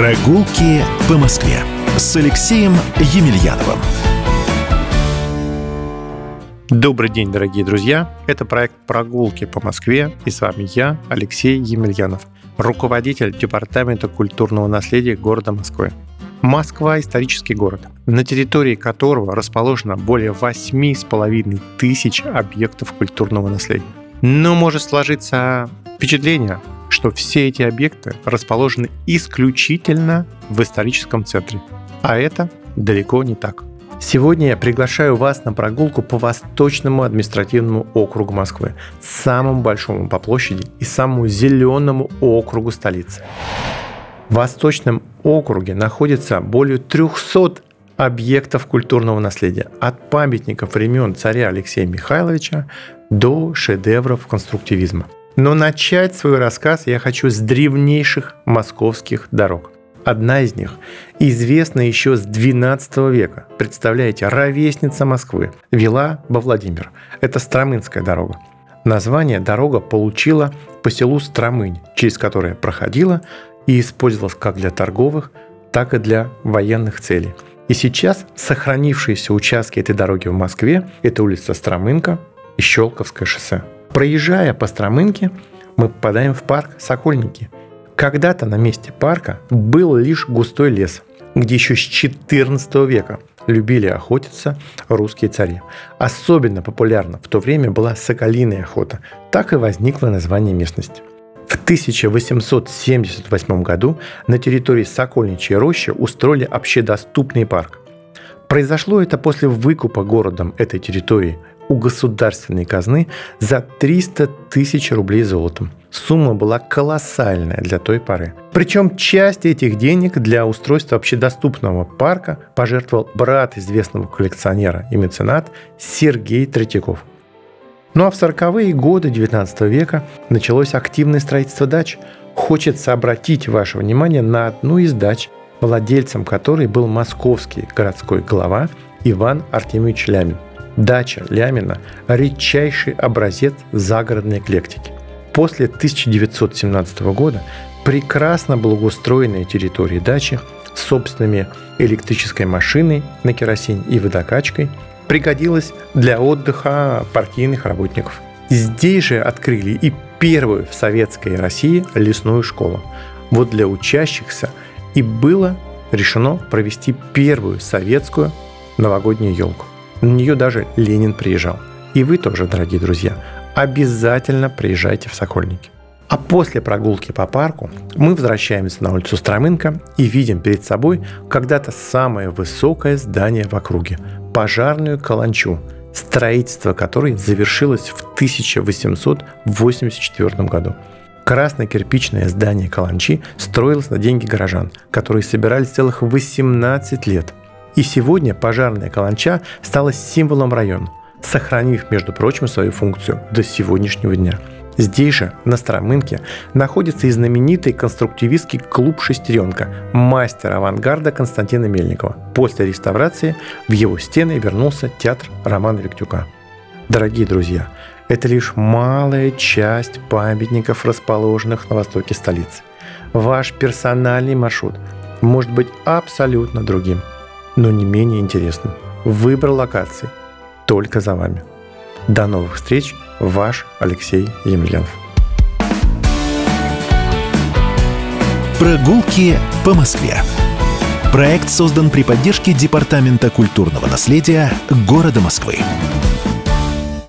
Прогулки по Москве с Алексеем Емельяновым. Добрый день, дорогие друзья! Это проект «Прогулки по Москве» и с вами я, Алексей Емельянов, руководитель Департамента культурного наследия города Москвы. Москва – исторический город, на территории которого расположено более 8,5 тысяч объектов культурного наследия. Но может сложиться впечатление, что все эти объекты расположены исключительно в историческом центре. А это далеко не так. Сегодня я приглашаю вас на прогулку по Восточному административному округу Москвы, самому большому по площади и самому зеленому округу столицы. В Восточном округе находится более 300 объектов культурного наследия, от памятников времен царя Алексея Михайловича до шедевров конструктивизма – но начать свой рассказ я хочу с древнейших московских дорог. Одна из них известна еще с XII века. Представляете, ровесница Москвы вела во Владимир. Это Стромынская дорога. Название дорога получила по селу Стромынь, через которое проходила и использовалась как для торговых, так и для военных целей. И сейчас сохранившиеся участки этой дороги в Москве – это улица Стромынка и Щелковское шоссе. Проезжая по Стромынке, мы попадаем в парк Сокольники. Когда-то на месте парка был лишь густой лес, где еще с XIV века любили охотиться русские цари. Особенно популярна в то время была соколиная охота. Так и возникло название местности. В 1878 году на территории Сокольничьей рощи устроили общедоступный парк. Произошло это после выкупа городом этой территории у государственной казны за 300 тысяч рублей золотом. Сумма была колоссальная для той поры. Причем часть этих денег для устройства общедоступного парка пожертвовал брат известного коллекционера и меценат Сергей Третьяков. Ну а в 40-е годы 19 века началось активное строительство дач. Хочется обратить ваше внимание на одну из дач, владельцем которой был московский городской глава Иван Артемьевич Лямин – Дача Лямина – редчайший образец загородной эклектики. После 1917 года прекрасно благоустроенные территории дачи с собственными электрической машиной на керосин и водокачкой пригодилась для отдыха партийных работников. Здесь же открыли и первую в советской России лесную школу. Вот для учащихся и было решено провести первую советскую новогоднюю елку. На нее даже Ленин приезжал. И вы тоже, дорогие друзья, обязательно приезжайте в Сокольники. А после прогулки по парку мы возвращаемся на улицу Стромынка и видим перед собой когда-то самое высокое здание в округе – пожарную каланчу, строительство которой завершилось в 1884 году. Красно-кирпичное здание каланчи строилось на деньги горожан, которые собирались целых 18 лет – и сегодня пожарная каланча стала символом района, сохранив, между прочим, свою функцию до сегодняшнего дня. Здесь же, на Старомынке, находится и знаменитый конструктивистский клуб «Шестеренка» мастера авангарда Константина Мельникова. После реставрации в его стены вернулся театр Романа Виктюка. Дорогие друзья, это лишь малая часть памятников, расположенных на востоке столицы. Ваш персональный маршрут может быть абсолютно другим – но не менее интересным. Выбор локаций только за вами. До новых встреч, ваш Алексей Емельянов. Прогулки по Москве. Проект создан при поддержке Департамента культурного наследия города Москвы.